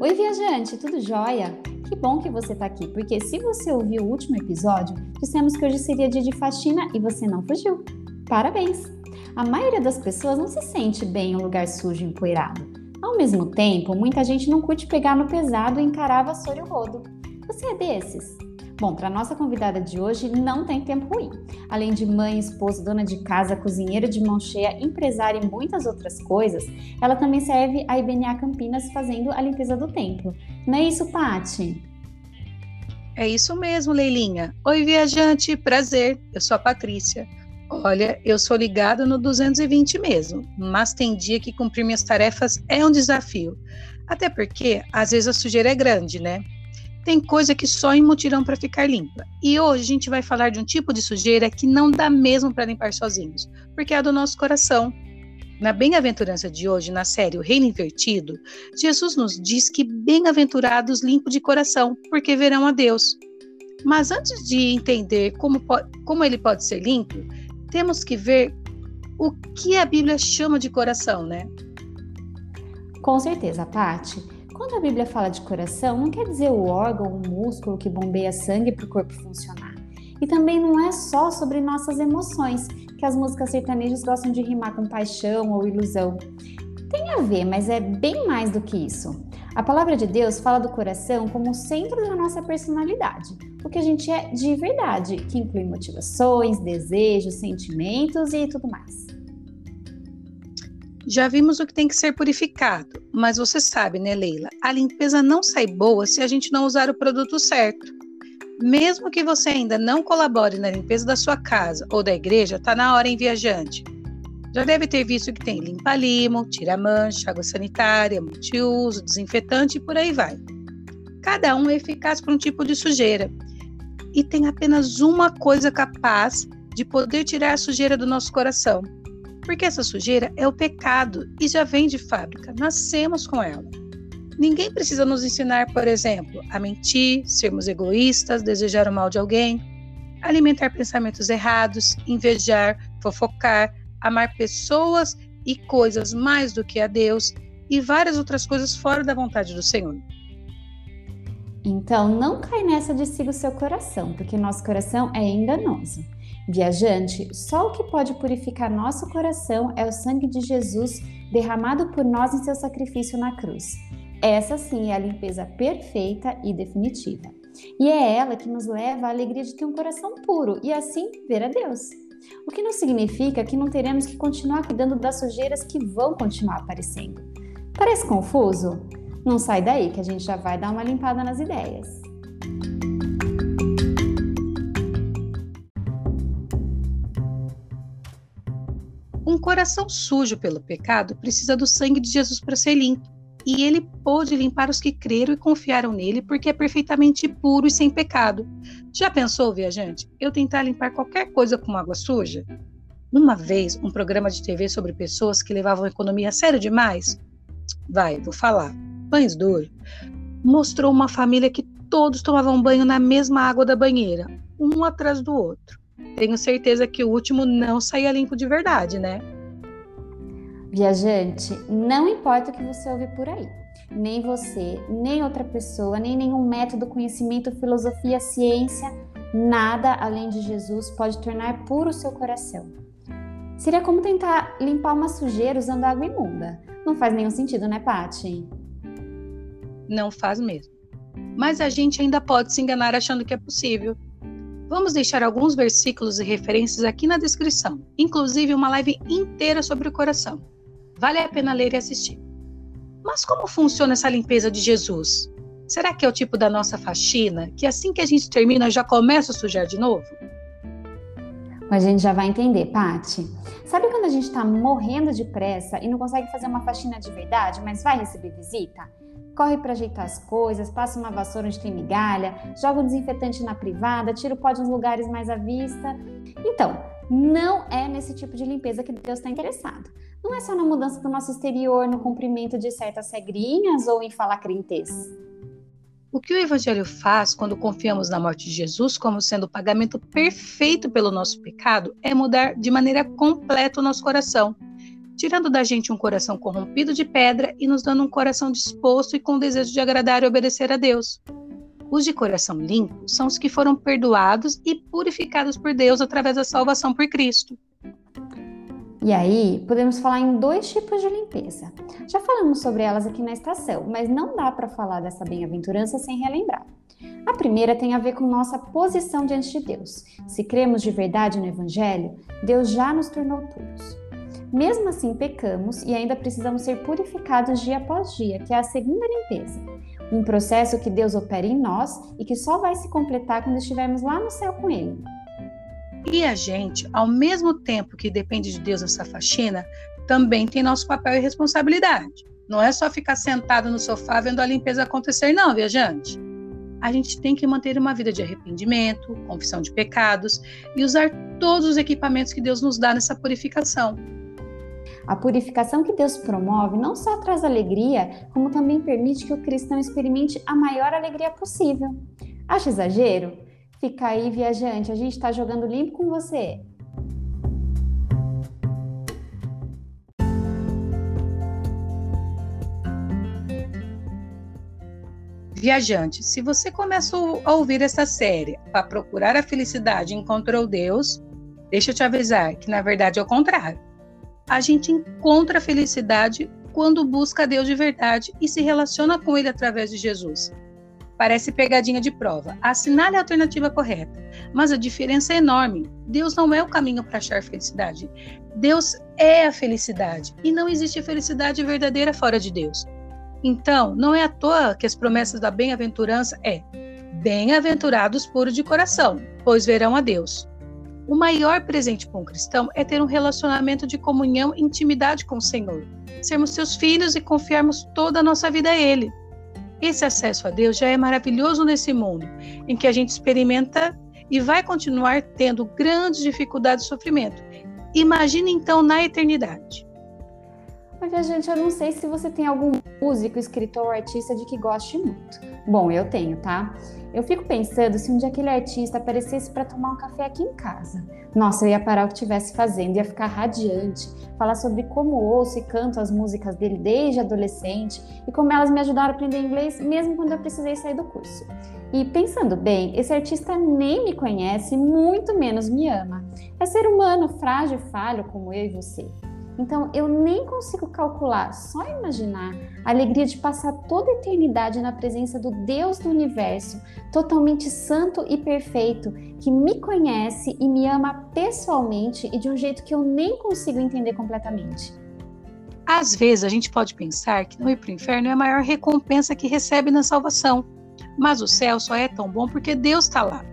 Oi, viajante, tudo jóia? Que bom que você está aqui, porque se você ouviu o último episódio, dissemos que hoje seria dia de faxina e você não fugiu. Parabéns! A maioria das pessoas não se sente bem em um lugar sujo e empoeirado. Ao mesmo tempo, muita gente não curte pegar no pesado e encarar a vassoura e o rodo. Você é desses? Bom, para nossa convidada de hoje, não tem tempo ruim. Além de mãe, esposa, dona de casa, cozinheira de mão cheia, empresária e muitas outras coisas, ela também serve a IBNA Campinas fazendo a limpeza do templo. Não é isso, Pati? É isso mesmo, Leilinha. Oi, viajante, prazer. Eu sou a Patrícia. Olha, eu sou ligada no 220 mesmo, mas tem dia que cumprir minhas tarefas é um desafio. Até porque, às vezes, a sujeira é grande, né? Tem coisa que só em mutirão para ficar limpa. E hoje a gente vai falar de um tipo de sujeira que não dá mesmo para limpar sozinhos, porque é do nosso coração. Na bem-aventurança de hoje, na série O Reino Invertido, Jesus nos diz que bem-aventurados limpos de coração, porque verão a Deus. Mas antes de entender como, como ele pode ser limpo, temos que ver o que a Bíblia chama de coração, né? Com certeza, Paty. Quando a Bíblia fala de coração, não quer dizer o órgão, o músculo que bombeia sangue para o corpo funcionar. E também não é só sobre nossas emoções, que as músicas sertanejas gostam de rimar com paixão ou ilusão. Tem a ver, mas é bem mais do que isso. A palavra de Deus fala do coração como o centro da nossa personalidade, o que a gente é de verdade, que inclui motivações, desejos, sentimentos e tudo mais. Já vimos o que tem que ser purificado, mas você sabe, né, Leila? A limpeza não sai boa se a gente não usar o produto certo. Mesmo que você ainda não colabore na limpeza da sua casa ou da igreja, tá na hora em viajante. Já deve ter visto que tem limpa-limo, tira-mancha, água sanitária, multiuso, desinfetante e por aí vai. Cada um é eficaz para um tipo de sujeira. E tem apenas uma coisa capaz de poder tirar a sujeira do nosso coração, porque essa sujeira é o pecado e já vem de fábrica, nascemos com ela. Ninguém precisa nos ensinar, por exemplo, a mentir, sermos egoístas, desejar o mal de alguém, alimentar pensamentos errados, invejar, fofocar, amar pessoas e coisas mais do que a Deus e várias outras coisas fora da vontade do Senhor. Então, não cai nessa de siga o seu coração, porque nosso coração é enganoso. Viajante, só o que pode purificar nosso coração é o sangue de Jesus derramado por nós em seu sacrifício na cruz. Essa sim é a limpeza perfeita e definitiva. E é ela que nos leva à alegria de ter um coração puro e assim ver a Deus. O que não significa que não teremos que continuar cuidando das sujeiras que vão continuar aparecendo. Parece confuso? Não sai daí que a gente já vai dar uma limpada nas ideias. Coração sujo pelo pecado precisa do sangue de Jesus para ser limpo. E ele pôde limpar os que creram e confiaram nele, porque é perfeitamente puro e sem pecado. Já pensou, viajante, eu tentar limpar qualquer coisa com água suja? Uma vez, um programa de TV sobre pessoas que levavam a economia a sério demais? Vai, vou falar. Pães Duro mostrou uma família que todos tomavam banho na mesma água da banheira, um atrás do outro tenho certeza que o último não saía limpo de verdade, né? Viajante, não importa o que você ouve por aí. Nem você, nem outra pessoa, nem nenhum método, conhecimento, filosofia, ciência, nada além de Jesus pode tornar puro o seu coração. Seria como tentar limpar uma sujeira usando água imunda. Não faz nenhum sentido, né, Paty? Não faz mesmo. Mas a gente ainda pode se enganar achando que é possível. Vamos deixar alguns versículos e referências aqui na descrição, inclusive uma live inteira sobre o coração. Vale a pena ler e assistir. Mas como funciona essa limpeza de Jesus? Será que é o tipo da nossa faxina, que assim que a gente termina já começa a sujar de novo? A gente já vai entender, Pati. Sabe quando a gente está morrendo de pressa e não consegue fazer uma faxina de verdade, mas vai receber visita? corre para ajeitar as coisas, passa uma vassoura onde tem migalha, joga um desinfetante na privada, tira o pó de uns lugares mais à vista. Então, não é nesse tipo de limpeza que Deus está interessado. Não é só na mudança do nosso exterior, no cumprimento de certas regrinhas ou em falar crentez. O que o Evangelho faz quando confiamos na morte de Jesus como sendo o pagamento perfeito pelo nosso pecado é mudar de maneira completa o nosso coração. tirando da gente um coração corrompido de pedra e nos dando um coração disposto e com desejo de agradar e obedecer a Deus. Os de coração limpo são os que foram perdoados e purificados por Deus através da salvação por Cristo. E aí, podemos falar em dois tipos de limpeza. Já falamos sobre elas aqui na estação, mas não dá para falar dessa bem-aventurança sem relembrar. A primeira tem a ver com nossa posição diante de Deus. Se cremos de verdade no Evangelho, Deus já nos tornou puros. Mesmo assim, pecamos e ainda precisamos ser purificados dia após dia, que é a segunda limpeza. Um processo que Deus opera em nós e que só vai se completar quando estivermos lá no céu com Ele. E a gente, ao mesmo tempo que depende de Deus nessa faxina, também tem nosso papel e responsabilidade. Não é só ficar sentado no sofá vendo a limpeza acontecer, não, viajante. A gente tem que manter uma vida de arrependimento, confissão de pecados e usar todos os equipamentos que Deus nos dá nessa purificação. A purificação que Deus promove não só traz alegria, como também permite que o cristão experimente a maior alegria possível. Acha exagero? Fica aí, viajante, a gente está jogando limpo com você. Viajante, se você começou a ouvir essa série para procurar a felicidade e encontrou Deus, deixa eu te avisar que na verdade é o contrário. A gente encontra a felicidade quando busca Deus de verdade e se relaciona com Ele através de Jesus. Parece pegadinha de prova. Assinale a alternativa correta. Mas a diferença é enorme. Deus não é o caminho para achar felicidade. Deus é a felicidade. E não existe felicidade verdadeira fora de Deus. Então, não é à toa que as promessas da bem-aventurança é: bem-aventurados puros de coração, pois verão a Deus. O maior presente para um cristão é ter um relacionamento de comunhão e intimidade com o Senhor, sermos seus filhos e confiarmos toda a nossa vida a Ele. Esse acesso a Deus já é maravilhoso nesse mundo, em que a gente experimenta e vai continuar tendo grandes dificuldades e sofrimento. Imagine então na eternidade. Mas, viajante, eu não sei se você tem algum músico, escritor ou artista de que goste muito. Bom, eu tenho, tá? Eu fico pensando se um dia aquele artista aparecesse para tomar um café aqui em casa. Nossa, eu ia parar o que estivesse fazendo, ia ficar radiante, falar sobre como ouço e canto as músicas dele desde adolescente e como elas me ajudaram a aprender inglês mesmo quando eu precisei sair do curso. E pensando bem, esse artista nem me conhece, muito menos me ama. É ser humano, frágil falho como eu e você. Então eu nem consigo calcular, só imaginar a alegria de passar toda a eternidade na presença do Deus do universo, totalmente santo e perfeito, que me conhece e me ama pessoalmente e de um jeito que eu nem consigo entender completamente. Às vezes a gente pode pensar que não ir para o inferno é a maior recompensa que recebe na salvação, mas o céu só é tão bom porque Deus está lá.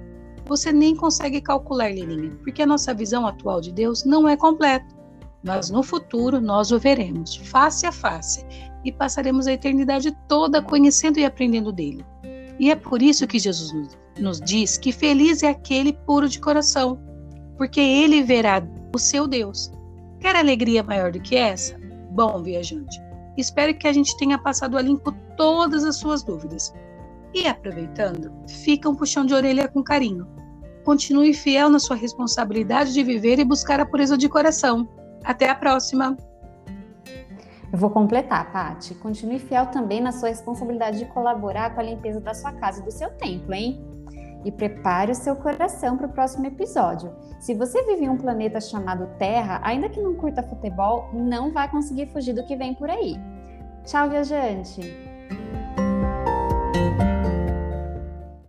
Você nem consegue calcular, Lilinha, porque a nossa visão atual de Deus não é completa mas no futuro nós o veremos face a face e passaremos a eternidade toda conhecendo e aprendendo dele. E é por isso que Jesus nos diz que feliz é aquele puro de coração, porque ele verá o seu Deus. Quer alegria maior do que essa? Bom, viajante, espero que a gente tenha passado a limpo todas as suas dúvidas. E aproveitando, fica um puxão de orelha com carinho. Continue fiel na sua responsabilidade de viver e buscar a pureza de coração. Até a próxima! Eu vou completar, Pati. Continue fiel também na sua responsabilidade de colaborar com a limpeza da sua casa e do seu templo, hein? E prepare o seu coração para o próximo episódio. Se você vive em um planeta chamado Terra, ainda que não curta futebol, não vai conseguir fugir do que vem por aí. Tchau, viajante!